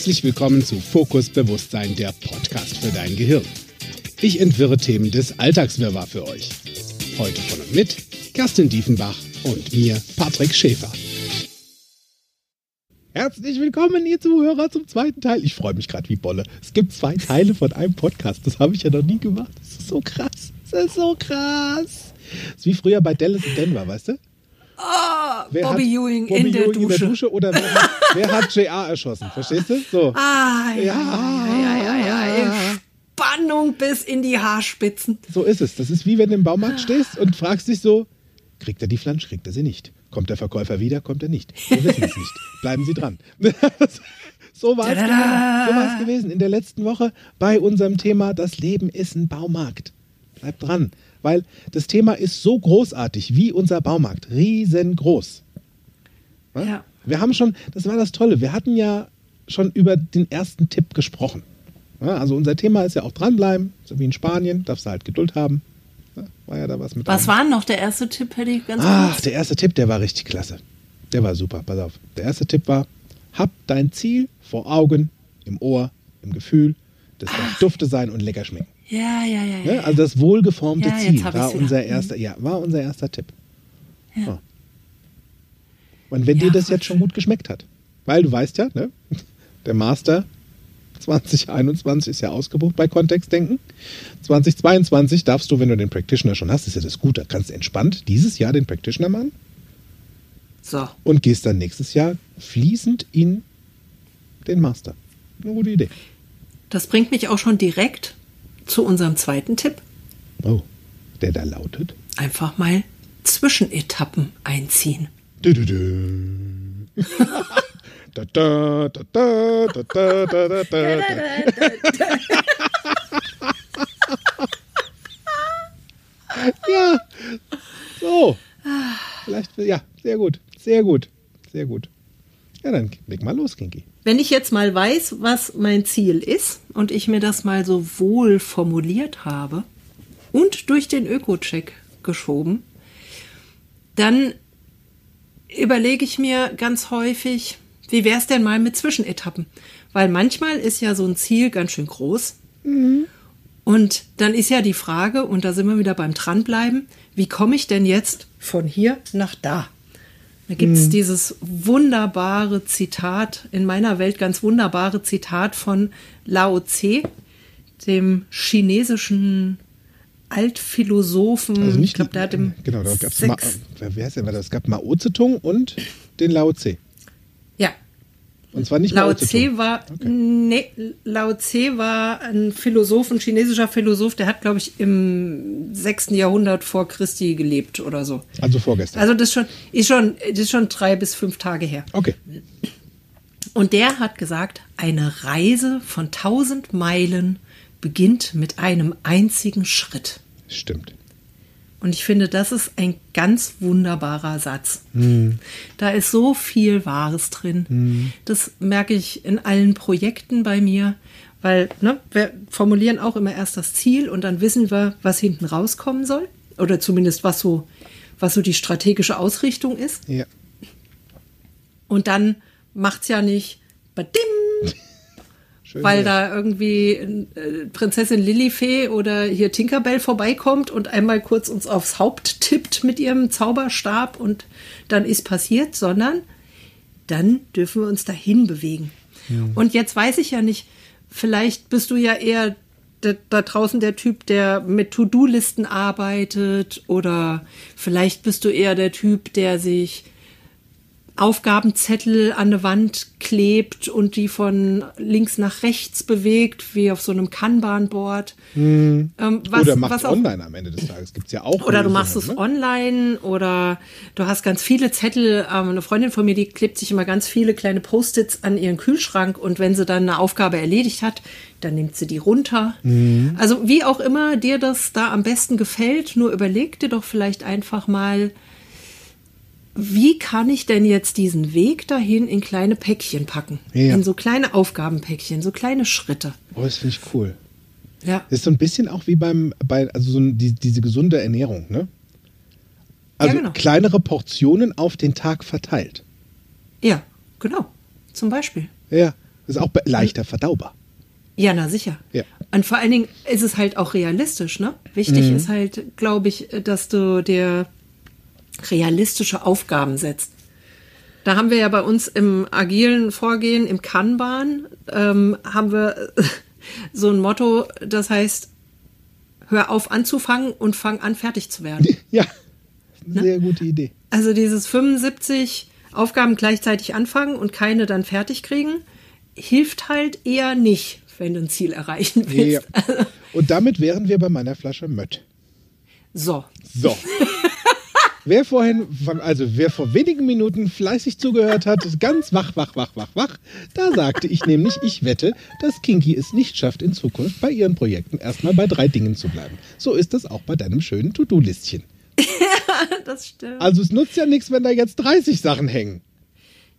Herzlich willkommen zu Fokus Bewusstsein, der Podcast für dein Gehirn. Ich entwirre Themen des Alltagswirrwarr für euch. Heute von und mit Kerstin Diefenbach und mir, Patrick Schäfer. Herzlich willkommen, ihr Zuhörer, zum zweiten Teil. Ich freue mich gerade wie Bolle. Es gibt zwei Teile von einem Podcast. Das habe ich ja noch nie gemacht. Das ist so krass. Das ist so krass. Das ist wie früher bei Dallas in Denver, weißt du? Oh, Wer Bobby hat Ewing Bobby in, der Ewing in der Dusche. Dusche oder wer hat, wer hat JR erschossen? Verstehst du? So. Ah, ja, Ja. ja, ja, ja, ja. Spannung bis in die Haarspitzen. So ist es. Das ist wie wenn du im Baumarkt stehst und fragst dich so, kriegt er die Flansch, kriegt er sie nicht? Kommt der Verkäufer wieder, kommt er nicht? Wir wissen es nicht. Bleiben Sie dran. so war es gewesen. So gewesen in der letzten Woche bei unserem Thema Das Leben ist ein Baumarkt. Bleibt dran, weil das Thema ist so großartig wie unser Baumarkt. Riesengroß. Ja? Wir haben schon, das war das Tolle, wir hatten ja schon über den ersten Tipp gesprochen. Ja, also unser Thema ist ja auch dranbleiben, so wie in Spanien, darfst du halt Geduld haben. Ja, war ja da was mit. Was einem- war denn noch der erste Tipp, hätte ich ganz Ach, kurz? der erste Tipp, der war richtig klasse. Der war super, pass auf. Der erste Tipp war, hab dein Ziel vor Augen, im Ohr, im Gefühl. Das darf Dufte sein und lecker schmecken. Ja, ja, ja, ja. Ne? Also das wohlgeformte Ja, Ziel war unser Mhm. erster, ja, war unser erster Tipp. Ja. Ja. Und wenn dir das jetzt schon gut geschmeckt hat, weil du weißt ja, ne, der Master 2021 ist ja ausgebucht bei Kontextdenken. 2022 darfst du, wenn du den Practitioner schon hast, ist ja das Gute, kannst du entspannt dieses Jahr den Practitioner machen So, und gehst dann nächstes Jahr fließend in den Master. Eine gute Idee. das bringt mich auch schon direkt zu unserem zweiten Tipp. Oh, der da lautet. Einfach mal Zwischenetappen einziehen. Du, du, du. Da, da, da, da, da, da, da, da, da, da. Ja, so. Vielleicht, ja, sehr gut, sehr gut, sehr gut. Ja, dann leg mal los, Kinky. Wenn ich jetzt mal weiß, was mein Ziel ist und ich mir das mal so wohl formuliert habe und durch den Öko-Check geschoben, dann überlege ich mir ganz häufig, wie wäre es denn mal mit Zwischenetappen? Weil manchmal ist ja so ein Ziel ganz schön groß. Und dann ist ja die Frage, und da sind wir wieder beim Dranbleiben, wie komme ich denn jetzt von hier nach da? Da gibt es dieses wunderbare Zitat, in meiner Welt ganz wunderbare Zitat von Lao Tse, dem chinesischen Altphilosophen. Also nicht ich glaube, der hat im Genau, da gab es sechs- wer heißt der? Es gab Mao Zedong und den Lao Tse. Und zwar nicht Lao Tse war, Okay. nee, Lao Tse war ein Philosoph, ein chinesischer Philosoph, der hat, glaube ich, im 6. Jahrhundert vor Christi gelebt oder so. Also vorgestern. Also das ist schon, ist schon, das ist schon drei bis fünf Tage her. okay. Und der hat gesagt, eine Reise von tausend Meilen beginnt mit einem einzigen Schritt. Stimmt. Und ich finde, das ist ein ganz wunderbarer Satz. Da ist so viel Wahres drin. Das merke ich in allen Projekten bei mir, weil ne, wir formulieren auch immer erst das Ziel und dann wissen wir, was hinten rauskommen soll. Oder zumindest, was so, was so die strategische Ausrichtung ist. Ja. Und dann macht's ja nicht badim, Schön weil wär's. da irgendwie äh, Prinzessin Lilifee oder hier Tinkerbell vorbeikommt und einmal kurz uns aufs Haupt tippt mit ihrem Zauberstab und dann ist passiert, sondern dann dürfen wir uns dahin bewegen. Und jetzt weiß ich ja nicht, vielleicht bist du ja eher da, da draußen der Typ, der mit To-Do-Listen arbeitet oder vielleicht bist du eher der Typ, der sich Aufgabenzettel an eine Wand klebt und die von links nach rechts bewegt, wie auf so einem Kanban-Board. Ähm, was- Oder macht was auch- online am Ende des Tages. Gibt es ja auch. Oder du machst es ne? online oder du hast ganz viele Zettel. Ähm, eine Freundin von mir, die klebt sich immer ganz viele kleine Post-its an ihren Kühlschrank und wenn sie dann eine Aufgabe erledigt hat, dann nimmt sie die runter. Mhm. Also wie auch immer dir das da am besten gefällt, nur überleg dir doch vielleicht einfach mal, wie kann ich denn jetzt diesen Weg dahin in kleine Päckchen packen? Ja. In so kleine Aufgabenpäckchen, so kleine Schritte. Oh, das finde ich cool. Ja. Das ist so ein bisschen auch wie beim, bei, also so die, diese gesunde Ernährung, ne? Also genau. kleinere Portionen auf den Tag verteilt. Ja, genau. Zum Beispiel. Ja. Ist auch leichter verdaubar. Ja, na sicher. Ja. Und vor allen Dingen ist es halt auch realistisch, ne? Wichtig ist halt, glaube ich, dass du dir realistische Aufgaben setzt. Da haben wir ja bei uns im agilen Vorgehen, im Kanban, ähm, haben wir so ein Motto, das heißt, hör auf anzufangen und fang an fertig zu werden. Ja, Ne? sehr gute Idee. Also dieses 75 Aufgaben gleichzeitig anfangen und keine dann fertig kriegen, hilft halt eher nicht, wenn du ein Ziel erreichen willst. Ja. Und damit wären wir bei meiner Flasche Mött. So. So. Wer vorhin, also wer vor wenigen Minuten fleißig zugehört hat, ist ganz wach, wach, wach, wach, wach. Da sagte ich nämlich, ich wette, dass Kinky es nicht schafft, in Zukunft bei ihren Projekten erstmal bei drei Dingen zu bleiben. So ist das auch bei deinem schönen To-Do-Listchen. Das stimmt. Also es nutzt ja nichts, wenn da jetzt 30 Sachen hängen.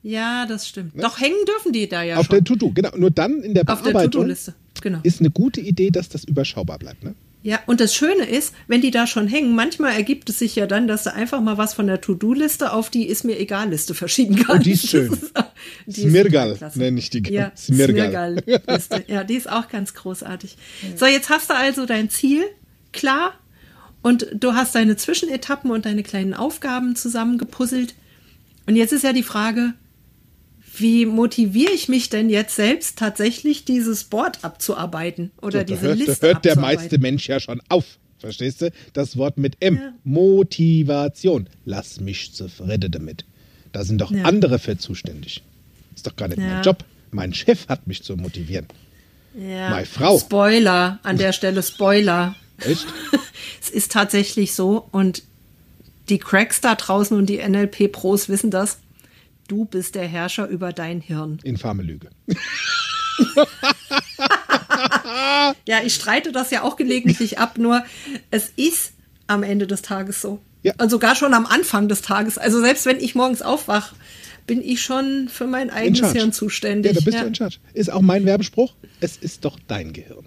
Ja, das stimmt. Doch hängen dürfen die da ja Auf schon. der To-Do, genau. Nur dann in der Auf der Bearbeitung To-Do-Liste. Genau. ist eine gute Idee, dass das überschaubar bleibt. Ne? Ja, und das Schöne ist, wenn die da schon hängen, manchmal ergibt es sich ja dann, dass du einfach mal was von der To-Do-Liste auf die Ist mir egal Liste verschieben kannst. Oh, die ist schön. Die ist Smirgal nenne ich die. Ja, Smirgal. Smirgal-Liste. Ja, die ist auch ganz großartig. So, jetzt hast du also dein Ziel klar und du hast deine Zwischenetappen und deine kleinen Aufgaben zusammengepuzzelt. Und jetzt ist ja die Frage, wie motiviere ich mich denn jetzt selbst tatsächlich dieses Board abzuarbeiten oder So, diese hört, Liste da hört der meiste Mensch ja schon auf. Verstehst du? Das Wort mit M. Ja. Motivation. Lass mich zufrieden damit. Da sind doch Ja. andere für zuständig. Ist doch gar nicht Ja. mein Job. Mein Chef hat mich zu motivieren. Ja. Meine Frau. Spoiler, an der Stelle Spoiler. Echt? es ist tatsächlich so und die Cracks da draußen und die NLP-Pros wissen das. Du bist der Herrscher über dein Hirn. Infame Lüge. Ja, ich streite das ja auch gelegentlich ab, nur es ist am Ende des Tages so. Ja. Und sogar schon am Anfang des Tages. Also selbst wenn ich morgens aufwache, bin ich schon für mein In eigenes. Hirn zuständig. Ja, da bist ja. du in charge. Ist auch mein Werbespruch. Es ist doch dein Gehirn.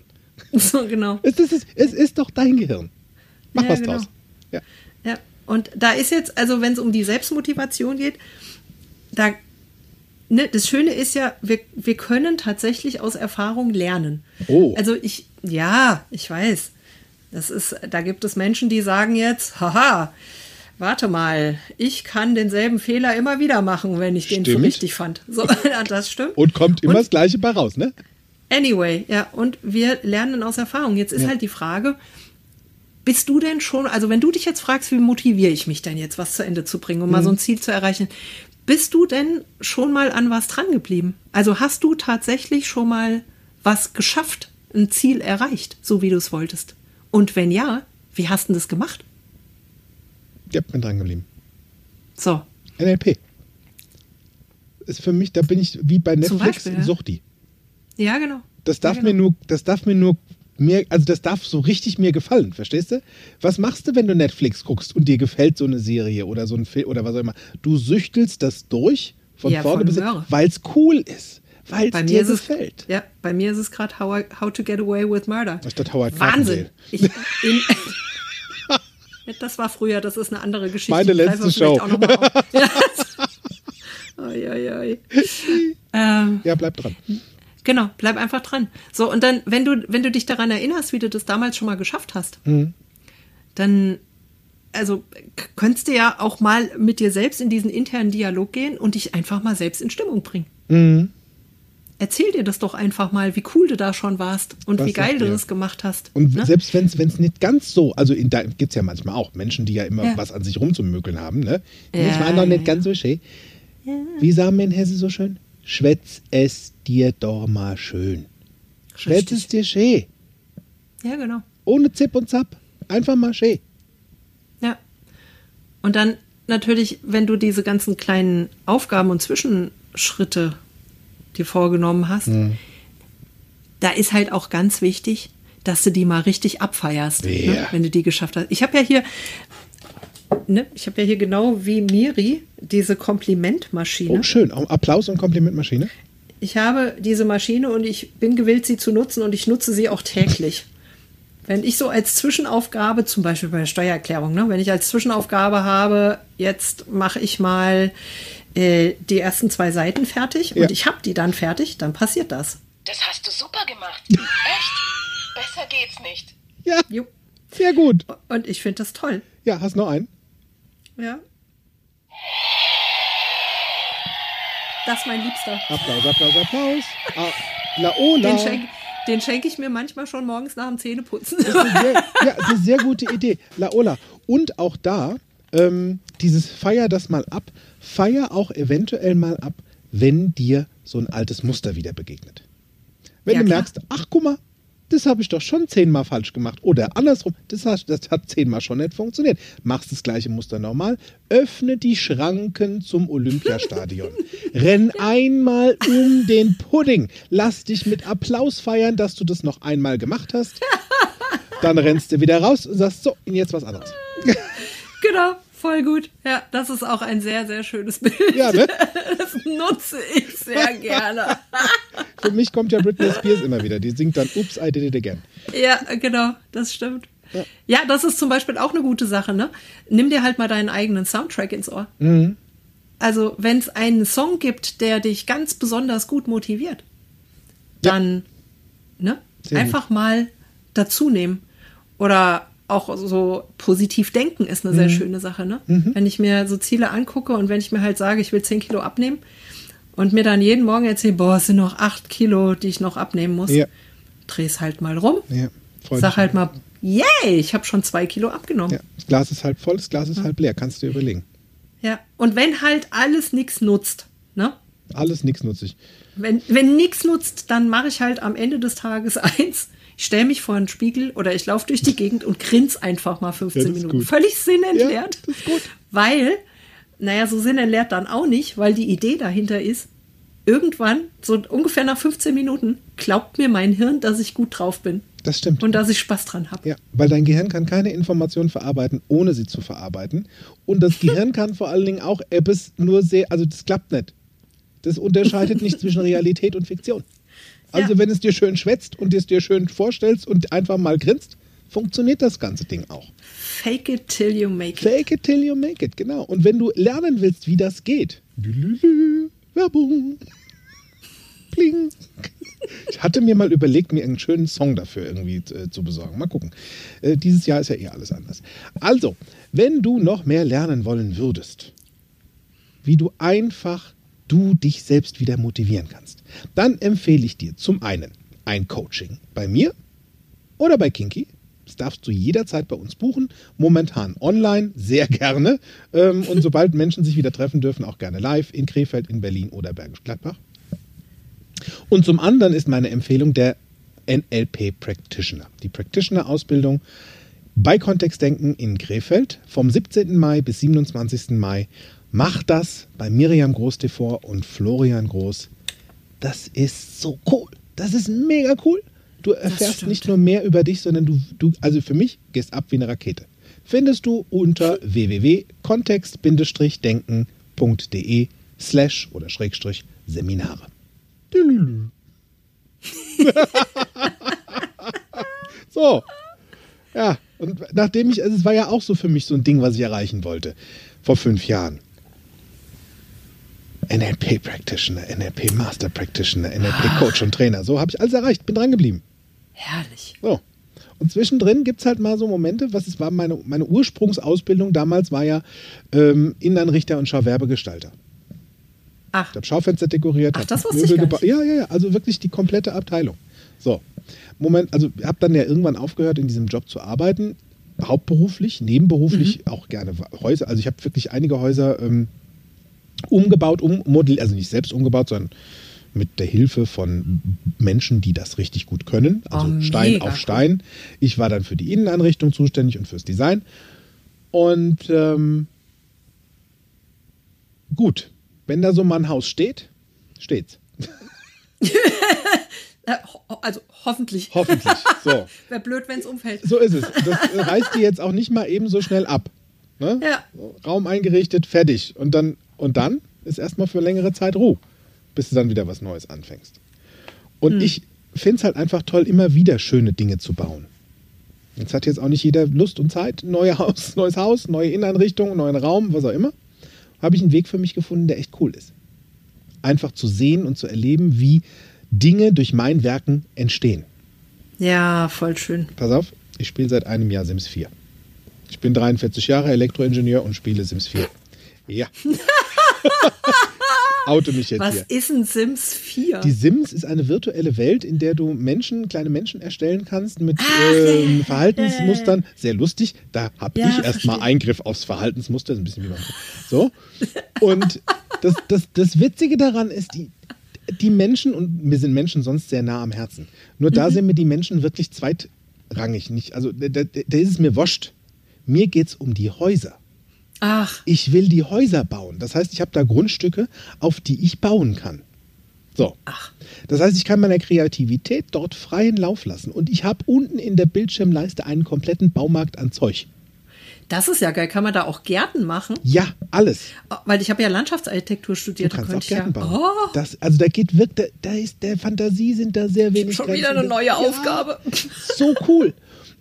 So, genau. Es ist, es ist doch dein Gehirn. Mach Ja, was genau. draus. Ja. Ja, und da ist jetzt, also wenn es um die Selbstmotivation geht, da, ne, das Schöne ist ja, wir, wir können tatsächlich aus Erfahrung lernen. Oh. Also ich, ja, ich weiß. Das ist, da gibt es Menschen, die sagen jetzt, haha, warte mal, ich kann denselben Fehler immer wieder machen, wenn ich den für Stimmt. richtig fand. So, das stimmt. Und kommt immer Und- das Gleiche bei raus, ne? Anyway, ja, und wir lernen aus Erfahrung. Jetzt ist Ja. halt die Frage, bist du denn schon, also wenn du dich jetzt fragst, wie motiviere ich mich denn jetzt, was zu Ende zu bringen, um mal so Mhm. ein Ziel zu erreichen, bist du denn schon mal an was dran geblieben? Also hast du tatsächlich schon mal was geschafft, ein Ziel erreicht, so wie du es wolltest? Und wenn ja, wie hast du das gemacht? Ja, bin dran geblieben. So, NLP. Ist für mich, da bin ich wie bei Netflix Beispiel, ja. Suchti. ja, genau. Das darf ja, mir genau. nur, das darf mir nur mir, also das darf so richtig mir gefallen, verstehst du? Was machst du, wenn du Netflix guckst und dir gefällt so eine Serie oder so ein Film oder was auch immer? Du süchtelst das durch von Ja, vorne bis weil es cool ist, weil es dir es, gefällt. ja, bei mir ist es gerade how, how to Get Away with Murder. Statt Howard Wahnsinn. Ich, in, das war früher, das ist eine andere Geschichte. Meine letzte Show. auch noch mal auf. Ähm, Ja, bleib dran. Genau, bleib einfach dran. So, und dann, wenn du, wenn du dich daran erinnerst, wie du das damals schon mal geschafft hast, dann, also, könntest du ja auch mal mit dir selbst in diesen internen Dialog gehen und dich einfach mal selbst in Stimmung bringen. Erzähl dir das doch einfach mal, wie cool du da schon warst und Was wie geil du das gemacht hast. Und ne? selbst wenn es nicht ganz so, also in, da gibt es ja manchmal auch Menschen, die ja immer Ja. was an sich rumzumökeln haben, ne? Ja, das war noch nicht ja. ganz so schön. Wie sagen wir in Hesse so schön? Schwätz es dir doch mal schön. Schwätz es dir schön. Ja, genau. Ohne Zip und Zap. Einfach mal schön. Ja. Und dann natürlich, wenn du diese ganzen kleinen Aufgaben und Zwischenschritte dir vorgenommen hast, da ist halt auch ganz wichtig, dass du die mal richtig abfeierst, Ja. ne, wenn du die geschafft hast. Ich habe ja hier, ne, ich habe ja hier genau wie Miri diese Komplimentmaschine. Oh, schön. Applaus und Komplimentmaschine. Ich habe diese Maschine und ich bin gewillt, sie zu nutzen und ich nutze sie auch täglich. Wenn ich so als Zwischenaufgabe, zum Beispiel bei der Steuererklärung, ne, wenn ich als Zwischenaufgabe habe, jetzt mache ich mal äh, die ersten zwei Seiten fertig Ja. und ich habe die dann fertig, dann passiert das. Das hast du super gemacht. Echt? Besser geht's nicht. Ja, Jo. sehr gut. Und ich finde das toll. Ja, hast noch einen? Ja. Das ist mein Liebster. Applaus, Applaus, Applaus. Ah, Laola. Den schenke den schenk ich mir manchmal schon morgens nach dem Zähneputzen. Das ist eine sehr, ja, ist eine sehr gute Idee. Laola. Und auch da, ähm, dieses Feier das mal ab, feier auch eventuell mal ab, wenn dir so ein altes Muster wieder begegnet. Wenn Ja, du klar. merkst, ach guck mal, das habe ich doch schon zehnmal falsch gemacht. Oder andersrum, das hat, das hat zehnmal schon nicht funktioniert. Machst das gleiche Muster nochmal, öffne die Schranken zum Olympiastadion. Renn einmal um den Pudding. Lass dich mit Applaus feiern, dass du das noch einmal gemacht hast. Dann rennst du wieder raus und sagst, so, und jetzt was anderes. genau, voll gut. Ja, das ist auch ein sehr, sehr schönes Bild. Ja, ne? Das nutze ich sehr gerne. Für mich kommt ja Britney Spears immer wieder. Die singt dann, Oops, I did it again. Ja, genau, das stimmt. Ja. das ist zum Beispiel auch eine gute Sache, ne? Nimm dir halt mal deinen eigenen Soundtrack ins Ohr. Mhm. Also, wenn es einen Song gibt, der dich ganz besonders gut motiviert, Ja. dann ne? Sehr einfach mal dazu nehmen. Oder auch so positiv denken ist Mhm. eine sehr schöne Sache, ne? Wenn ich mir so Ziele angucke und wenn ich mir halt sage, ich will 10 Kilo abnehmen und mir dann jeden Morgen erzähle, boah, es sind noch 8 Kilo, die ich noch abnehmen muss, Ja. dreh's halt mal rum. Ja, Sag halt mal, yay, ich habe schon zwei Kilo abgenommen. Ja, das Glas ist halb voll, das Glas ist halb leer. Kannst du dir überlegen. Ja. Und wenn halt alles nichts nutzt, ne? Alles nix nutzig. Wenn, wenn nichts nutzt, dann mache ich halt am Ende des Tages eins. Ich stelle mich vor einen Spiegel oder ich laufe durch die Gegend und grins einfach mal 15 Ja, Minuten. gut. Völlig sinnentleert. Ja, das ist gut. Weil, naja, so sinnentleert dann auch nicht, weil die Idee dahinter ist, irgendwann, so ungefähr nach 15 Minuten, glaubt mir mein Hirn, dass ich gut drauf bin Das stimmt. und dass ich Spaß dran habe. ja, weil dein Gehirn kann keine Informationen verarbeiten, ohne sie zu verarbeiten. Und das Gehirn kann vor allen Dingen auch etwas nur sehr, also das klappt nicht. Das unterscheidet nicht zwischen Realität und Fiktion. Also Ja. wenn es dir schön schwätzt und es dir schön vorstellst und einfach mal grinst, funktioniert das ganze Ding auch. Fake it till you make it. Fake it till you make it, genau. Und wenn du lernen willst, wie das geht, lülülü, Werbung, pling. Ich hatte mir mal überlegt, mir einen schönen Song dafür irgendwie äh, zu besorgen. Mal gucken. Äh, dieses Jahr ist ja eh alles anders. Also, wenn du noch mehr lernen wollen würdest, wie du einfach du dich selbst wieder motivieren kannst, dann empfehle ich dir zum einen ein Coaching bei mir oder bei Kinky. Das darfst du jederzeit bei uns buchen. Momentan online, sehr gerne. Ähm, und sobald Menschen sich wieder treffen dürfen, auch gerne live in Krefeld, in Berlin oder Bergisch Gladbach. Und zum anderen ist meine Empfehlung der NLP Practitioner. Die Practitioner-Ausbildung bei Kontextdenken in Krefeld vom 17. Mai bis 27. Mai. Mach das bei Miriam Groß-TV und Florian Groß. Das ist so cool. Das ist mega cool. Du erfährst nicht nur mehr über dich, sondern du, du, also für mich, gehst ab wie eine Rakete. Findest du unter www.kontext-denken.de slash oder Schrägstrich Seminare. So. Ja, und nachdem ich, also es war ja auch so für mich so ein Ding, was ich erreichen wollte. Vor fünf Jahren. NLP Practitioner, NLP Master Practitioner, NLP Coach und Trainer. So habe ich alles erreicht, bin dran geblieben. Herrlich. So. Und zwischendrin gibt es halt mal so Momente, was es war, meine, meine Ursprungsausbildung damals war ja ähm, Innenanrichter und Schauwerbegestalter. Ach, Ich habe Schaufenster dekoriert, Ach, das wusste ich gar gebaut. Ja, ja, ja, also wirklich die komplette Abteilung. So. Moment, also ich habe dann ja irgendwann aufgehört, in diesem Job zu arbeiten, hauptberuflich, nebenberuflich auch gerne Häuser. Also ich habe wirklich einige Häuser ähm, umgebaut, ummodelliert, also nicht selbst umgebaut, sondern mit der Hilfe von Menschen, die das richtig gut können. Also Oh, Stein auf. Stein. Ich war dann für die Innenanrichtung zuständig und fürs Design. Und ähm, gut, wenn da so mal ein Haus steht, steht's. also hoffentlich. Hoffentlich. So. Wäre blöd, wenn es umfällt. So ist es. Das reißt die jetzt auch nicht mal eben so schnell ab. Ne? Ja. Raum eingerichtet, fertig. Und dann, und dann ist erstmal für längere Zeit Ruhe, bis du dann wieder was Neues anfängst. Und ich finde es halt einfach toll, immer wieder schöne Dinge zu bauen. Jetzt hat jetzt auch nicht jeder Lust und Zeit, neue Haus, neues Haus, neue Inneneinrichtung, neuen Raum, was auch immer. habe ich einen Weg für mich gefunden, der echt cool ist. Einfach zu sehen und zu erleben, wie Dinge durch mein Werken entstehen. Ja, voll schön. Pass auf, ich spiele seit einem Jahr Sims 4. Ich bin 43 Jahre Elektroingenieur und spiele Sims 4. Ja. Oute mich jetzt Was hier. ist ein Sims 4? Die Sims ist eine virtuelle Welt, in der du Menschen, kleine Menschen erstellen kannst mit Ach, ja, ja, ähm, ja, Verhaltensmustern. Sehr lustig. Da habe Ja, ich erstmal. Eingriff aufs Verhaltensmuster. Das ist ein bisschen wie beim So. Und das, das, das Witzige daran ist, die, die Menschen, und mir sind Menschen sonst sehr nah am Herzen. Nur da sind mir die Menschen wirklich zweitrangig. Nicht, also da, da, da ist es mir wurscht. Mir geht es um die Häuser. Ach, Ich will die Häuser bauen. Das heißt, ich habe da Grundstücke, auf die ich bauen kann. So. ach. Das heißt, ich kann meiner Kreativität dort freien Lauf lassen. Und ich habe unten in der Bildschirmleiste einen kompletten Baumarkt an Zeug. Das ist ja geil. Kann man da auch Gärten machen? Ja, alles. Oh, Weil ich habe ja Landschaftsarchitektur Du studiert. da kannst auch ich ja, Gärten bauen. Oh, Das, also da geht wirklich, da, da ist der Fantasie sind da sehr wenig. schon Grenzen. wieder eine neue Ja, Aufgabe. So cool.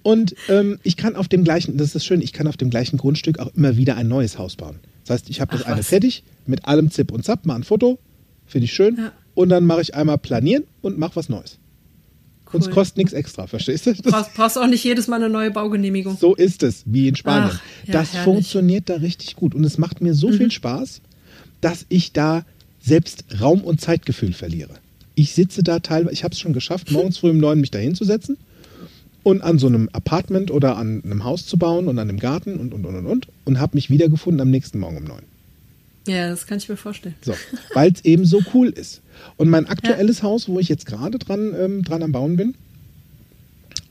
Und ähm, ich kann auf dem gleichen, das ist schön, ich kann auf dem gleichen Grundstück auch immer wieder ein neues Haus bauen. Das heißt, ich habe das Ach, eine was. fertig, mit allem Zip und Zap, mal ein Foto, finde ich schön. Ja. Und dann mache ich einmal planieren und mache was Neues. Und es Cool. kostet nichts extra, verstehst du? Das, Brauchst, auch nicht jedes Mal eine neue Baugenehmigung. so ist es, wie in Spanien. Ach, ja, das herrlich. Mhm. funktioniert da richtig gut. Und es macht mir so viel Spaß, dass ich da selbst Raum- und Zeitgefühl verliere. Ich sitze da teilweise, ich habe es schon geschafft, morgens früh um neun mich da hinzusetzen und an so einem Apartment oder an einem Haus zu bauen und an einem Garten und, und, und, und, und. Und habe mich wiedergefunden am nächsten Morgen um neun. Ja, das kann ich mir vorstellen. So, weil es eben so cool ist. Und mein aktuelles Haus, wo ich jetzt gerade dran, ähm, dran am Bauen bin,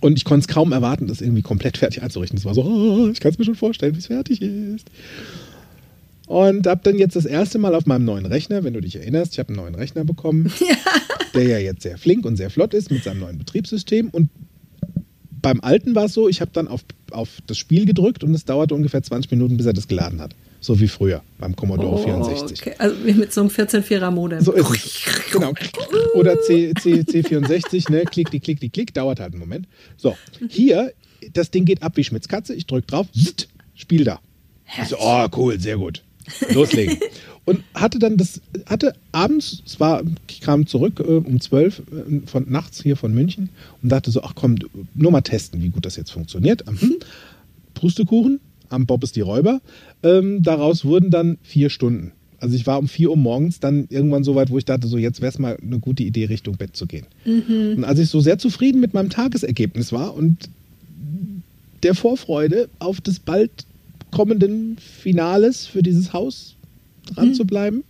und ich konnte es kaum erwarten, das irgendwie komplett fertig einzurichten. Es war so, oh, ich kann es mir schon vorstellen, wie es fertig ist. Und habe dann jetzt das erste Mal auf meinem neuen Rechner, wenn du dich erinnerst, ich habe einen neuen Rechner bekommen, der ja jetzt sehr flink und sehr flott ist mit seinem neuen Betriebssystem. Und beim alten war es so, ich habe dann auf, auf das Spiel gedrückt und es dauerte ungefähr 20 Minuten, bis er das geladen hat. So wie früher beim Commodore 64. Oh, Okay. Also mit so einem 14-4er Modem. So ist es. Genau. Oder C, C, C64, ne? Klick, klick, klick, klick, klick, dauert halt einen Moment. So, hier, das Ding geht ab wie Schmitz Katze. Ich drücke drauf, zzzt, Spiel da. So, oh, cool, sehr gut. Loslegen. Und hatte dann das, hatte abends, es war, ich kam zurück äh, um 12 äh, von nachts hier von München und dachte so, ach komm, nur mal testen, wie gut das jetzt funktioniert. Mhm. Pustekuchen, am Bob ist die Räuber. Ähm, daraus wurden dann vier Stunden. Also ich war um 4 Uhr morgens dann irgendwann so weit, wo ich dachte, so jetzt wäre es mal eine gute Idee, Richtung Bett zu gehen. Und als ich so sehr zufrieden mit meinem Tagesergebnis war und der Vorfreude auf des bald kommenden Finales für dieses Haus dran zu bleiben,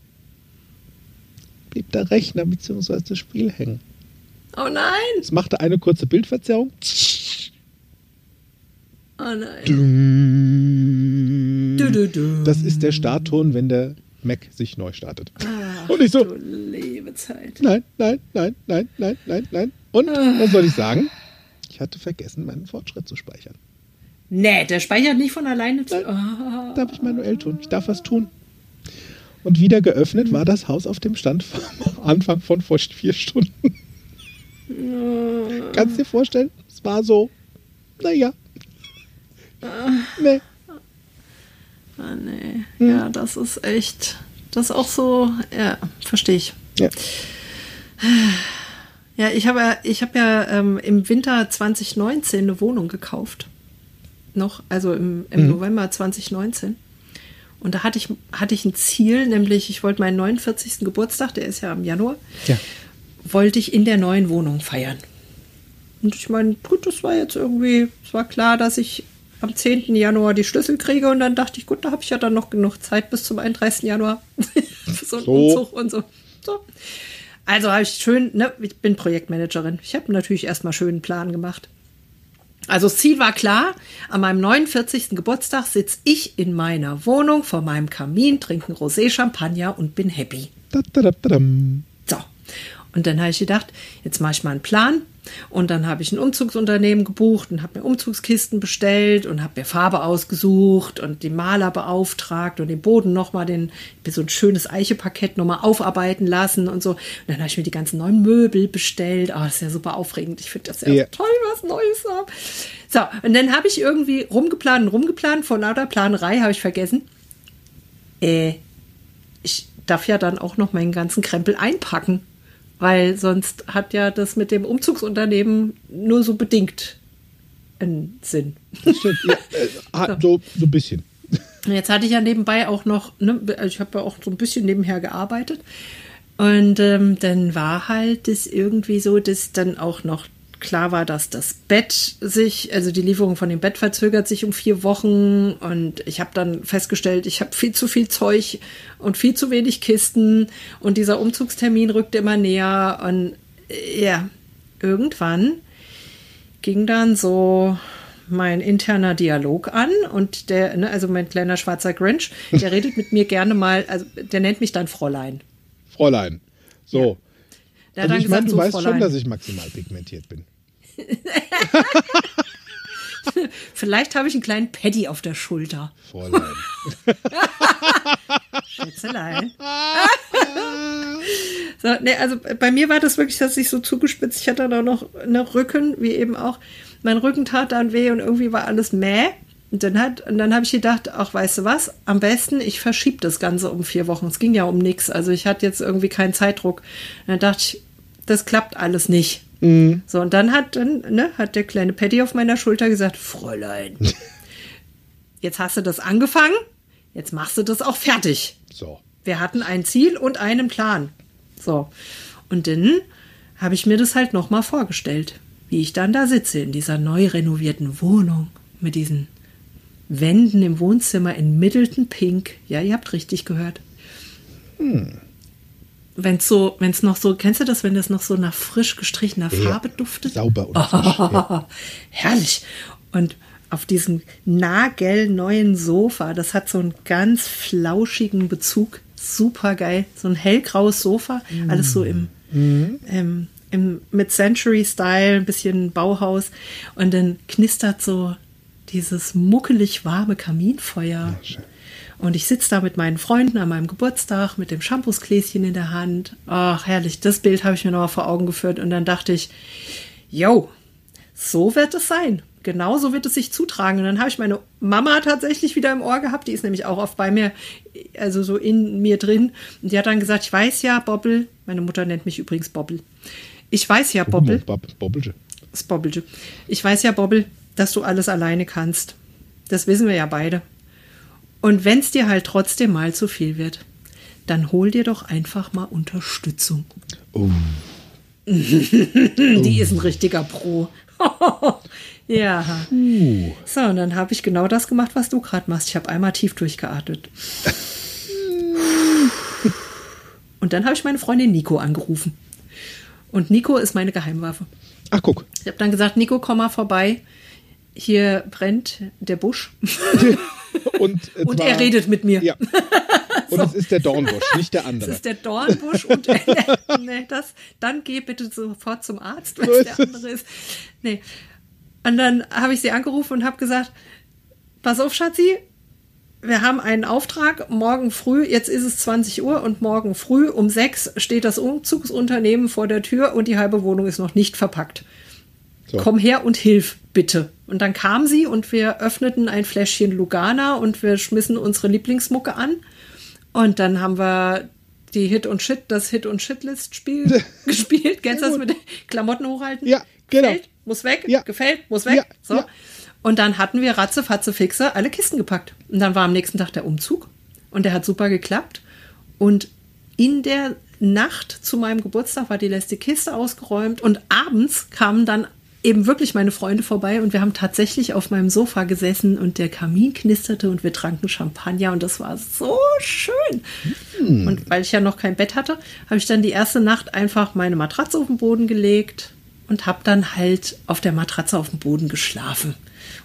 blieb der Rechner bzw. das Spiel hängen. Oh nein! Es machte eine kurze Bildverzerrung. Oh nein. Düm. Du, du, du. Das ist der Startton, wenn der Mac sich neu startet. Ach, Und ich so, Du liebe Zeit. nein, nein, nein, nein, nein, nein, nein. Und was soll ich sagen? Ich hatte vergessen, meinen Fortschritt zu speichern. Nee, der speichert nicht von alleine. Nein. Oh. Darf ich manuell tun. Ich darf was tun. Und wieder geöffnet war das Haus auf dem Stand vom Anfang von vor vier Stunden. Kannst dir vorstellen? Es war so, naja. Nee. Ah, nee. Ja, das ist echt. Das ist auch so. Ja, verstehe ich. Ja. Ja, ich habe ja, ich habe ja ähm, im Winter 2019 eine Wohnung gekauft. Noch, also im, im November 2019. Und da hatte ich, hatte ich ein Ziel, nämlich ich wollte meinen 49. Geburtstag, der ist ja im Januar, Ja. wollte ich in der neuen Wohnung feiern. Und ich meine, gut, das war jetzt irgendwie, es war klar, dass ich am 10. Januar die Schlüssel kriege und dann dachte ich, gut, da habe ich ja dann noch genug Zeit bis zum 31. Januar für so einen So. Umzug und so. so. Also habe ich schön, ne, ich bin Projektmanagerin. Ich habe natürlich erstmal schön einen Plan gemacht. Also das Ziel war klar, an meinem 49. Geburtstag sitze ich in meiner Wohnung vor meinem Kamin, trinke Rosé Champagner und bin happy. Da, da, da. So. Und dann habe ich gedacht, jetzt mache ich mal einen Plan. Und dann habe ich ein Umzugsunternehmen gebucht und habe mir Umzugskisten bestellt und habe mir Farbe ausgesucht und den Maler beauftragt und den Boden nochmal, den, so ein schönes Eicheparkett nochmal aufarbeiten lassen und so. Und dann habe ich mir die ganzen neuen Möbel bestellt. Ah, das ist ja super aufregend. Ich finde das ja, Ja. toll, was Neues zu haben. So, und dann habe ich irgendwie rumgeplant und rumgeplant. Vor lauter Planerei habe ich vergessen, äh, ich darf ja dann auch noch meinen ganzen Krempel einpacken, weil sonst hat ja das mit dem Umzugsunternehmen nur so bedingt einen Sinn. Stimmt. Ja, äh, hat so, so ein bisschen. Jetzt hatte ich ja nebenbei auch noch, ne, also ich habe ja auch so ein bisschen nebenher gearbeitet. Und ähm, dann war halt das irgendwie so, dass dann auch noch klar war, dass das Bett sich, also die Lieferung von dem Bett verzögert sich um vier Wochen. Und ich habe dann festgestellt, ich habe viel zu viel Zeug und viel zu wenig Kisten. Und dieser Umzugstermin rückte immer näher. Und äh, ja, irgendwann ging dann so mein interner Dialog an und der, ne, also mein kleiner schwarzer Grinch, der redet mit mir gerne mal, also der nennt mich dann Fräulein. Fräulein. So. Hat Also dann ich meine, du so weißt schon, Fräulein. dass ich maximal pigmentiert bin. Vielleicht habe ich einen kleinen Paddy auf der Schulter. Fräulein. Schätzelein. so, nee, also bei mir war das wirklich, dass ich so zugespitzt. Ich hatte dann auch noch einen Rücken, wie eben auch. Mein Rücken tat dann weh und irgendwie war alles mäh. Und dann, hat, und dann habe ich gedacht, ach, weißt du was? Am besten, ich verschiebe das Ganze um vier Wochen. Es ging ja um nichts. Also ich hatte jetzt irgendwie keinen Zeitdruck. Und dann dachte ich, das klappt alles nicht. So, und dann hat, dann, ne, hat der kleine Paddy auf meiner Schulter gesagt, Fräulein, jetzt hast du das angefangen, jetzt machst du das auch fertig. So. Wir hatten ein Ziel und einen Plan. So. Und dann habe ich mir das halt nochmal vorgestellt, wie ich dann da sitze in dieser neu renovierten Wohnung mit diesen Wänden im Wohnzimmer in Middleton Pink. Ja, ihr habt richtig gehört. Wenn es so, wenn es noch so, kennst du das, wenn das noch so nach frisch gestrichener Farbe duftet? Sauber und frisch. Ja. Herrlich. Und auf diesem nagelneuen Sofa, das hat so einen ganz flauschigen Bezug. Super geil. So ein hellgraues Sofa. Alles so im, ähm, im mit Century-Style, ein bisschen Bauhaus. Und dann knistert so dieses muckelig warme Kaminfeuer. schön. Und ich sitze da mit meinen Freunden an meinem Geburtstag mit dem Shampoosgläschen in der Hand. Ach, herrlich. Das Bild habe ich mir noch mal vor Augen geführt. Und dann dachte ich, yo, so wird es sein. Genau so wird es sich zutragen. Und dann habe ich meine Mama tatsächlich wieder im Ohr gehabt. Die ist nämlich auch oft bei mir, also so in mir drin. Und die hat dann gesagt, ich weiß ja, Bobbel, meine Mutter nennt mich übrigens Bobbel. Ich weiß ja, Bobbel, Bob, Bobbelche. das Bobbelche. Ich weiß ja, Bobbel, dass du alles alleine kannst. Das wissen wir ja beide. Und wenn es dir halt trotzdem mal zu viel wird, dann hol dir doch einfach mal Unterstützung. Oh. Die ist ein richtiger Pro. ja. So, und dann habe ich genau das gemacht, was du gerade machst. Ich habe einmal tief durchgeatmet. Und dann habe ich meine Freundin Nico angerufen. Und Nico ist meine Geheimwaffe. Ach, guck. Ich habe dann gesagt, Nico, komm mal vorbei. Hier brennt der Busch. Und, äh, Und er redet mit mir. Ja. Und es ist der Dornbusch, nicht der andere. ist der Dornbusch und nee, das, dann geh bitte sofort zum Arzt, wenn So es der es. andere ist. Nee. Und dann habe ich sie angerufen und habe gesagt, pass auf, Schatzi, wir haben einen Auftrag morgen früh, jetzt ist es 20 Uhr und morgen früh um 6 steht das Umzugsunternehmen vor der Tür und die halbe Wohnung ist noch nicht verpackt. So. Komm her und hilf, bitte. Und dann kam sie und wir öffneten ein Fläschchen Lugana und wir schmissen unsere Lieblingsmucke an. Und dann haben wir die Hit und Shit, das Hit und Shitlist-Spiel gespielt. Kennst du das mit den Klamotten hochhalten? Ja, genau. Gefällt, muss weg, Ja. gefällt, muss weg. Ja, so. ja. Und dann hatten wir ratze, fatze, fixe alle Kisten gepackt. Und dann war am nächsten Tag der Umzug. Und der hat super geklappt. Und in der Nacht zu meinem Geburtstag war die letzte Kiste ausgeräumt. Und abends kamen dann eben wirklich meine Freunde vorbei. Und wir haben tatsächlich auf meinem Sofa gesessen und der Kamin knisterte und wir tranken Champagner. Und das war so schön. Und weil ich ja noch kein Bett hatte, habe ich dann die erste Nacht einfach meine Matratze auf den Boden gelegt und habe dann halt auf der Matratze auf dem Boden geschlafen.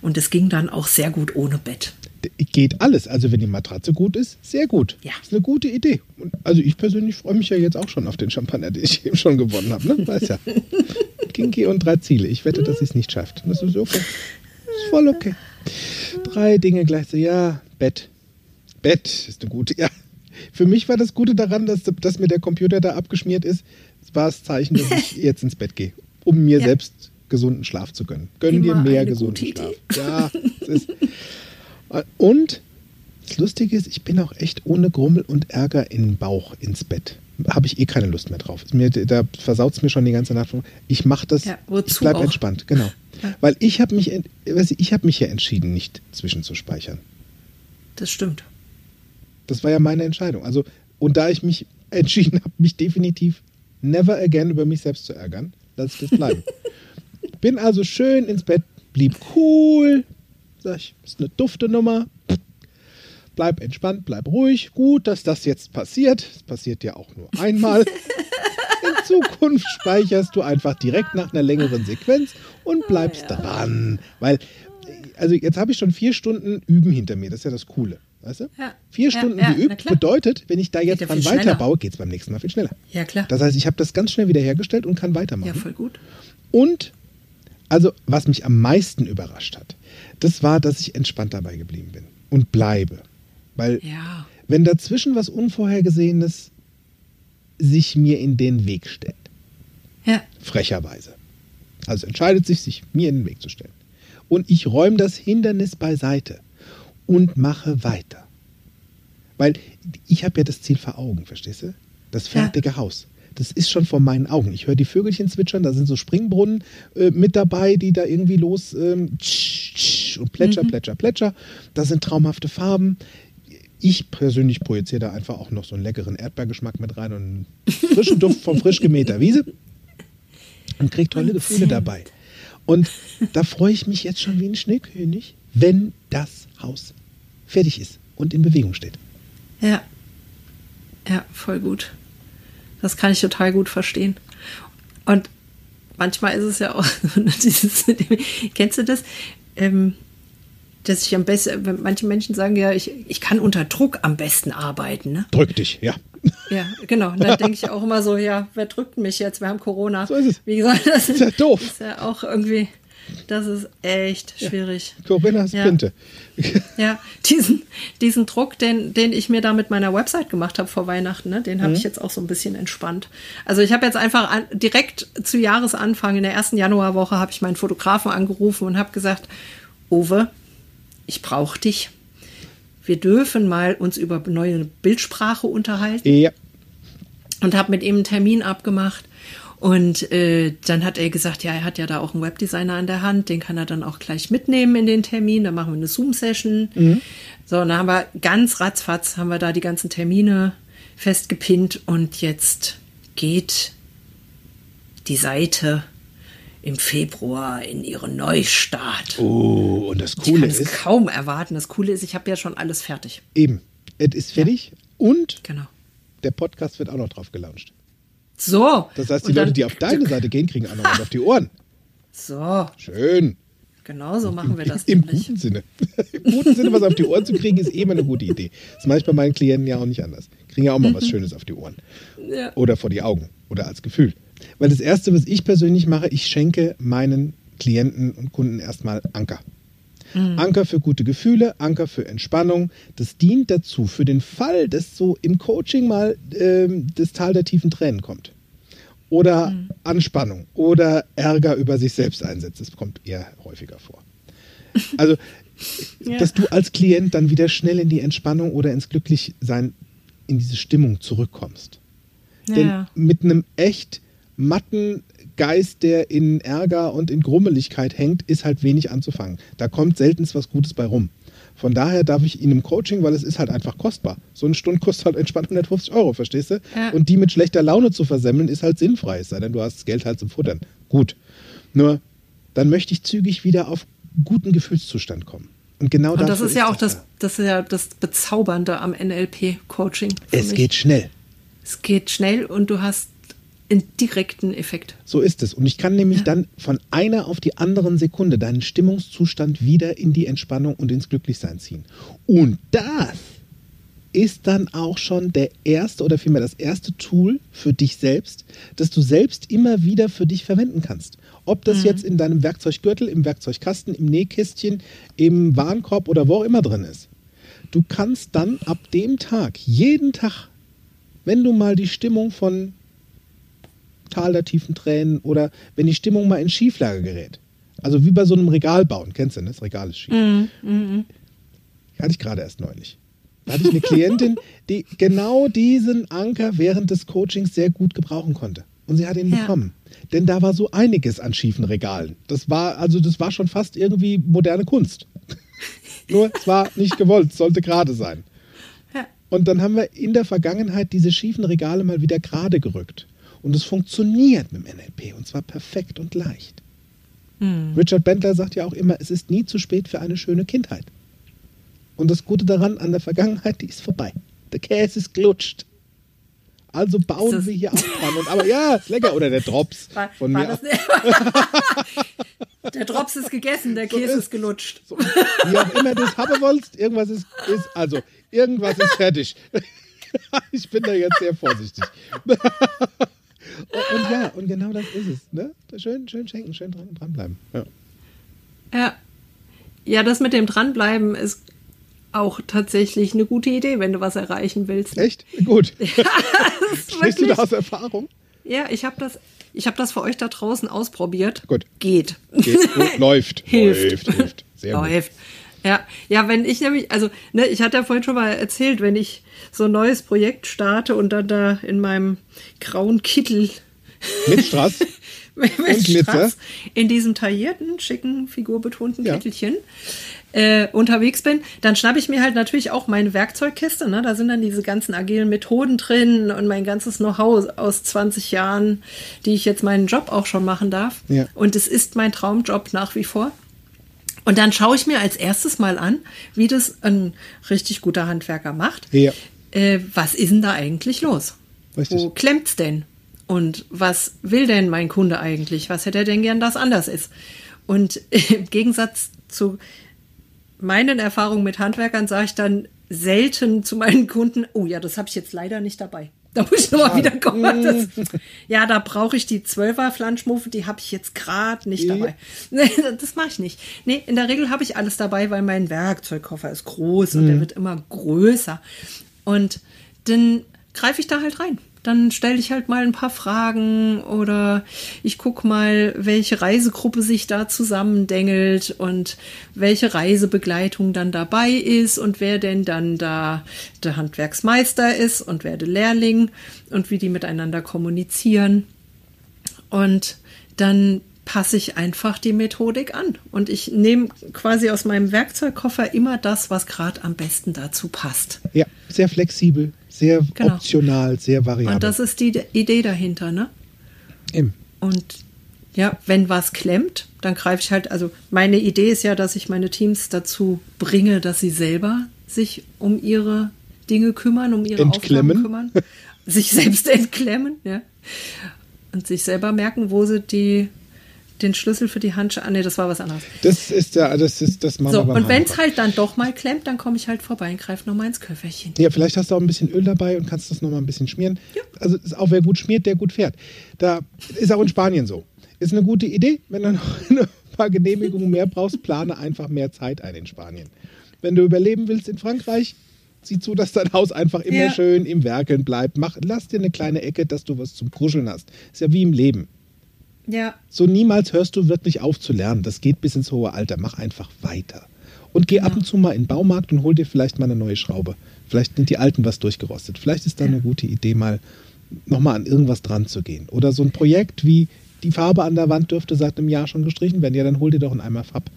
Und es ging dann auch sehr gut ohne Bett. Geht alles. Also wenn die Matratze gut ist, sehr gut. Ja. Ist eine gute Idee. Und also ich persönlich freue mich ja jetzt auch schon auf den Champagner, den ich eben schon gewonnen habe. Ne? Weiß ja. Kinky und drei Ziele. Ich wette, dass sie es nicht schafft. Das ist okay. Das ist voll okay. Drei Dinge gleich so. Ja, Bett. Bett ist eine gute. Ja. Für mich war das Gute daran, dass, dass mir der Computer da abgeschmiert ist. War das Zeichen, dass ich jetzt ins Bett gehe, um mir Ja. selbst gesunden Schlaf zu gönnen. Gönn dir Immer mehr eine gesunden Schlaf. Ja, es ist. Und Das Lustige ist, ich bin auch echt ohne Grummel und Ärger in den Bauch ins Bett. Habe ich eh keine Lust mehr drauf. Mir, da versaut es mir schon die ganze Nacht. Ich mache das, Ja, ich bleibe entspannt, genau. Ja. Weil ich habe mich, ich habe mich ja entschieden, nicht zwischenzuspeichern. Das stimmt. Das war ja meine Entscheidung. Also, und da ich mich entschieden habe, mich definitiv never again über mich selbst zu ärgern, lasse ich das bleiben. Bin also schön ins Bett, blieb cool. Sag ich, ist eine dufte Nummer. Bleib entspannt, bleib ruhig. Gut, dass das jetzt passiert. Es passiert ja auch nur einmal. In Zukunft speicherst du einfach direkt nach einer längeren Sequenz und bleibst dran. Weil, also jetzt habe ich schon vier Stunden Üben hinter mir. Das ist ja das Coole. Weißt du? Ja. Vier Ja, Stunden ja, geübt bedeutet, wenn ich da jetzt ja dran weiterbaue, geht es beim nächsten Mal viel schneller. Ja, klar. Das heißt, ich habe das ganz schnell wieder hergestellt und kann weitermachen. ja, voll gut. Und, also, was mich am meisten überrascht hat, das war, dass ich entspannt dabei geblieben bin und bleibe. Weil, Ja. wenn dazwischen was Unvorhergesehenes sich mir in den Weg stellt, Ja. frecherweise, also entscheidet sich, sich mir in den Weg zu stellen, und ich räume das Hindernis beiseite und mache weiter. Weil ich habe ja das Ziel vor Augen, verstehst du? Das Ja. fertige Haus. Das ist schon vor meinen Augen. Ich höre die Vögelchen zwitschern, da sind so Springbrunnen äh, mit dabei, die da irgendwie los ähm, tsch, tsch, und plätscher, plätscher, plätscher. Da sind traumhafte Farben. Ich persönlich projiziere da einfach auch noch so einen leckeren Erdbeergeschmack mit rein und einen frischen Duft von frisch gemähter Wiese und kriege tolle Gefühle dabei. Und da freue ich mich jetzt schon wie ein Schneekönig, wenn das Haus fertig ist und in Bewegung steht. Ja. Ja, voll gut. Das kann ich total gut verstehen. Und manchmal ist es ja auch dieses, kennst du das? Ähm, dass ich am besten, wenn manche Menschen sagen ja, ich, ich kann unter Druck am besten arbeiten, ne? Drück dich, ja. Ja, genau. Und dann denke ich auch immer so, ja, wer drückt mich jetzt? Wir haben Corona. So ist es. Wie gesagt, das Ist ja doof. Ist ja auch irgendwie, das ist echt schwierig. Corinnas Ja. Pinte. Ja, diesen, diesen Druck, den, den ich mir da mit meiner Website gemacht habe vor Weihnachten, ne, den habe ich jetzt auch so ein bisschen entspannt. Also ich habe jetzt einfach an, direkt zu Jahresanfang, in der ersten Januarwoche, habe ich meinen Fotografen angerufen und habe gesagt, Uwe, ich brauche dich. Wir dürfen mal uns über neue Bildsprache unterhalten Ja. und habe mit ihm einen Termin abgemacht. Und äh, dann hat er gesagt, ja, er hat ja da auch einen Webdesigner an der Hand, den kann er dann auch gleich mitnehmen in den Termin. Dann machen wir eine Zoom-Session. So, und dann haben wir ganz ratzfatz, haben wir da die ganzen Termine festgepinnt und jetzt geht die Seite im Februar in ihren Neustart. Oh, und das ich Coole kann es ist, kaum erwarten. Das Coole ist, ich habe ja schon alles fertig. eben, es ist fertig und Genau. der Podcast wird auch noch drauf gelauncht. So. Das heißt, die Leute, die auf deine Seite gehen, kriegen auch noch was auf die Ohren. So, Schön. genau so machen wir das Im nämlich. guten Sinne. Im guten Sinne, was auf die Ohren zu kriegen, ist eh immer eine gute Idee. Das mache ich bei meinen Klienten ja auch nicht anders. Kriegen ja auch mal was Schönes auf die Ohren. Ja. Oder vor die Augen. Oder als Gefühl. Weil das Erste, was ich persönlich mache, ich schenke meinen Klienten und Kunden erstmal Anker. Anker für gute Gefühle, Anker für Entspannung. Das dient dazu, für den Fall, dass so im Coaching mal ähm, das Tal der tiefen Tränen kommt. Oder Anspannung oder Ärger über sich selbst einsetzt. Das kommt eher häufiger vor. Also, Ja. dass du als Klient dann wieder schnell in die Entspannung oder ins Glücklichsein, in diese Stimmung zurückkommst. Denn Ja. mit einem echt matten Geist, der in Ärger und in Grummeligkeit hängt, ist halt wenig anzufangen. Da kommt selten was Gutes bei rum. Von daher darf ich Ihnen im Coaching, weil es ist halt einfach kostbar. So eine Stunde kostet halt entspannt 150 Euro, verstehst du? Ja. Und die mit schlechter Laune zu versemmeln, ist halt sinnfrei, es sei denn, du hast das Geld halt zum Futtern. Gut. Nur, dann möchte ich zügig wieder auf guten Gefühlszustand kommen. Und genau Und das ist ja auch da. das, das ist ja das Bezaubernde am NLP-Coaching. Es mich. geht schnell. Es geht schnell und du hast einen direkten Effekt. So ist es. Und ich kann nämlich dann von einer auf die anderen Sekunde deinen Stimmungszustand wieder in die Entspannung und ins Glücklichsein ziehen. Und das ist dann auch schon der erste oder vielmehr das erste Tool für dich selbst, das du selbst immer wieder für dich verwenden kannst. Ob das jetzt in deinem Werkzeuggürtel, im Werkzeugkasten, im Nähkästchen, im Warenkorb oder wo auch immer drin ist. Du kannst dann ab dem Tag, jeden Tag, wenn du mal die Stimmung von Tal der tiefen Tränen oder wenn die Stimmung mal in Schieflage gerät. Also wie bei so einem Regal bauen. Kennst du, ne? Das Regal ist schief. Hatte ich gerade erst neulich. Da hatte ich eine Klientin, die genau diesen Anker während des Coachings sehr gut gebrauchen konnte. Und sie hat ihn Ja. bekommen. Denn da war so einiges an schiefen Regalen. Das war, also das war schon fast irgendwie moderne Kunst. Nur es war nicht gewollt, es sollte gerade sein. Ja. Und dann haben wir in der Vergangenheit diese schiefen Regale mal wieder gerade gerückt. Und es funktioniert mit dem NLP und zwar perfekt und leicht. Richard Bentler sagt ja auch immer, es ist nie zu spät für eine schöne Kindheit. Und das Gute daran an der Vergangenheit, die ist vorbei. Der Käse ist glutscht. Also bauen wir hier auch dran. Und, aber ja, ist lecker. Oder der Drops War, von war mir. der Drops ist gegessen, der Käse ist- ist gelutscht. So, wie auch immer du es haben wolltest, irgendwas ist, ist, also, irgendwas ist fertig. ich bin da jetzt sehr vorsichtig. und, und ja, und genau das ist es. Ne? Schön, schön schenken, schön dran, dranbleiben. Ja. Ja. ja, das mit dem Dranbleiben ist auch tatsächlich eine gute Idee, wenn du was erreichen willst. Echt? Gut. Ist Sprichst du da aus Erfahrung? Ja, ich habe das, ich habe das für euch da draußen ausprobiert. Gut. Geht. Geht, gut, läuft. Hilft. Läuft, hilft. Sehr gut. Ja, ja, wenn ich nämlich, also, ne, ich hatte ja vorhin schon mal erzählt, wenn ich so ein neues Projekt starte und dann da in meinem grauen Kittel Mit Strass. mit Glitzer. Strass in diesem taillierten, schicken, figurbetonten Ja. Kittelchen äh, unterwegs bin, dann schnappe ich mir halt natürlich auch meine Werkzeugkiste. Ne? Da sind dann diese ganzen agilen Methoden drin und mein ganzes Know-how aus 20 Jahren, die ich jetzt meinen Job auch schon machen darf. Ja. Und es ist mein Traumjob nach wie vor. Und dann schaue ich mir als erstes mal an, wie das ein richtig guter Handwerker macht. Ja. Äh, was ist denn da eigentlich los? Richtig. Wo klemmt's denn? Und was will denn mein Kunde eigentlich? Was hätte er denn gern, das anders ist? Und im Gegensatz zu meinen Erfahrungen mit Handwerkern sage ich dann selten zu meinen Kunden, oh ja, das habe ich jetzt leider nicht dabei. Da muss ich nochmal wieder kommen. Das, ja, da brauche ich die 12er Flanschmuffel, die habe ich jetzt gerade nicht dabei. Nee, das mache ich nicht. Nee, in der Regel habe ich alles dabei, weil mein Werkzeugkoffer ist groß und der wird immer größer. Und dann greife ich da halt rein. Dann stelle ich halt mal ein paar Fragen oder ich gucke mal, welche Reisegruppe sich da zusammendengelt und welche Reisebegleitung dann dabei ist und wer denn dann da der Handwerksmeister ist und wer der Lehrling und wie die miteinander kommunizieren. Und dann passe ich einfach die Methodik an. Und ich nehme quasi aus meinem Werkzeugkoffer immer das, was gerade am besten dazu passt. Ja, sehr flexibel, sehr Genau. optional, sehr variabel. Und das ist die Idee dahinter, ne? Eben. Und ja, wenn was klemmt, dann greife ich halt, also meine Idee ist ja, dass ich meine Teams dazu bringe, dass sie selber sich um ihre Dinge kümmern, um ihre Entklemmen. Aufgaben kümmern, sich selbst entklemmen, ja. Und sich selber merken, wo sie die, den Schlüssel für die Handschuhe, ah nee, das war was anderes. Das ist ja, das ist das machen So, und wenn es halt dann doch mal klemmt, dann komme ich halt vorbei und greife nochmal ins Köfferchen. Ja, vielleicht hast du auch ein bisschen Öl dabei und kannst das nochmal ein bisschen schmieren. Also ist auch wer gut schmiert, der gut fährt. Da ist auch in Spanien so. Ist eine gute Idee. Wenn du noch ein paar Genehmigungen mehr brauchst, plane einfach mehr Zeit ein in Spanien. Wenn du überleben willst in Frankreich, sieh zu, dass dein Haus einfach immer Ja. schön im Werkeln bleibt. Mach, lass dir eine kleine Ecke, dass du was zum Kuscheln hast. Ist ja wie im Leben. Ja, So niemals hörst du wirklich auf zu lernen. Das geht bis ins hohe Alter. Mach einfach weiter. Und geh ab und zu mal in den Baumarkt und hol dir vielleicht mal eine neue Schraube. Vielleicht sind die alten was durchgerostet. Vielleicht ist da eine gute Idee, mal nochmal an irgendwas dran zu gehen. Oder so ein Projekt wie die Farbe an der Wand dürfte seit einem Jahr schon gestrichen werden. Ja, dann hol dir doch einen Eimer Fab.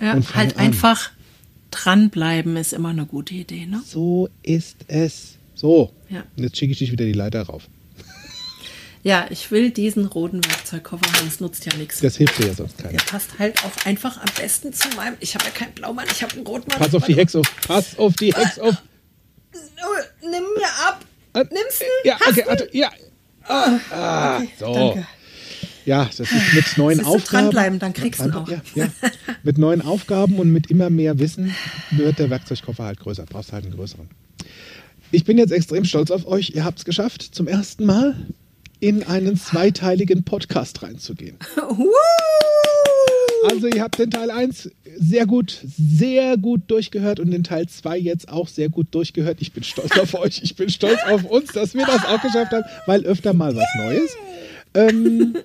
ja halt an. einfach dranbleiben ist immer eine gute Idee, ne? So ist es. So. Ja. Und jetzt schicke ich dich wieder die Leiter rauf. Ja, ich will diesen roten Werkzeugkoffer haben, es nutzt ja nichts. Das hilft dir ja sonst keiner. Der passt halt auch einfach am besten zu meinem. Ich habe ja keinen Blaumann, ich habe einen Rotmann. Pass auf die Hex auf. Pass auf die Hex auf. Oh, nimm mir ab. Äh, Nimmst du? Ja, okay, warte, ja. Ah, Okay, so. Danke. Ja, das ist mit neuen Siehst du, Aufgaben. dranbleiben, dann kriegst du ihn auch. Ja, ja. Mit neuen Aufgaben und mit immer mehr Wissen wird der Werkzeugkoffer halt größer. Brauchst halt einen größeren. Ich bin jetzt extrem stolz auf euch. Ihr habt es geschafft, zum ersten Mal in einen zweiteiligen Podcast reinzugehen. Also ihr habt den Teil 1 sehr gut, sehr gut durchgehört und den Teil 2 jetzt auch sehr gut durchgehört. Ich bin stolz auf euch, ich bin stolz auf uns, dass wir das auch geschafft haben, weil öfter mal was Neues. Ähm,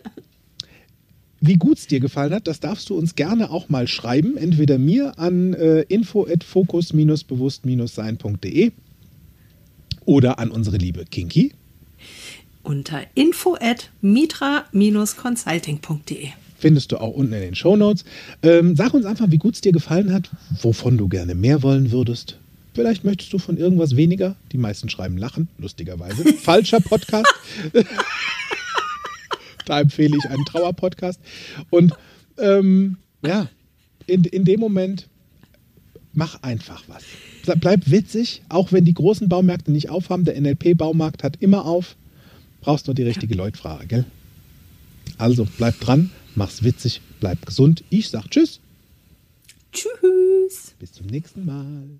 wie gut es dir gefallen hat, das darfst du uns gerne auch mal schreiben. Entweder mir an äh, info@fokus-bewusst-sein.de oder an unsere liebe Kinky. Unter info at mitra-consulting.de. Findest du auch unten in den Shownotes. Ähm, sag uns einfach, wie gut es dir gefallen hat, wovon du gerne mehr wollen würdest. Vielleicht möchtest du von irgendwas weniger. Die meisten schreiben Lachen, lustigerweise. Falscher Podcast. da empfehle ich einen Trauerpodcast. Und ähm, ja, in, in dem Moment mach einfach was. Bleib witzig, auch wenn die großen Baumärkte nicht aufhaben. Der NLP-Baumarkt hat immer auf. Brauchst nur die richtige Leutfrage, gell? Also bleib dran, mach's witzig, bleib gesund. Ich sag Tschüss. Tschüss. Bis zum nächsten Mal.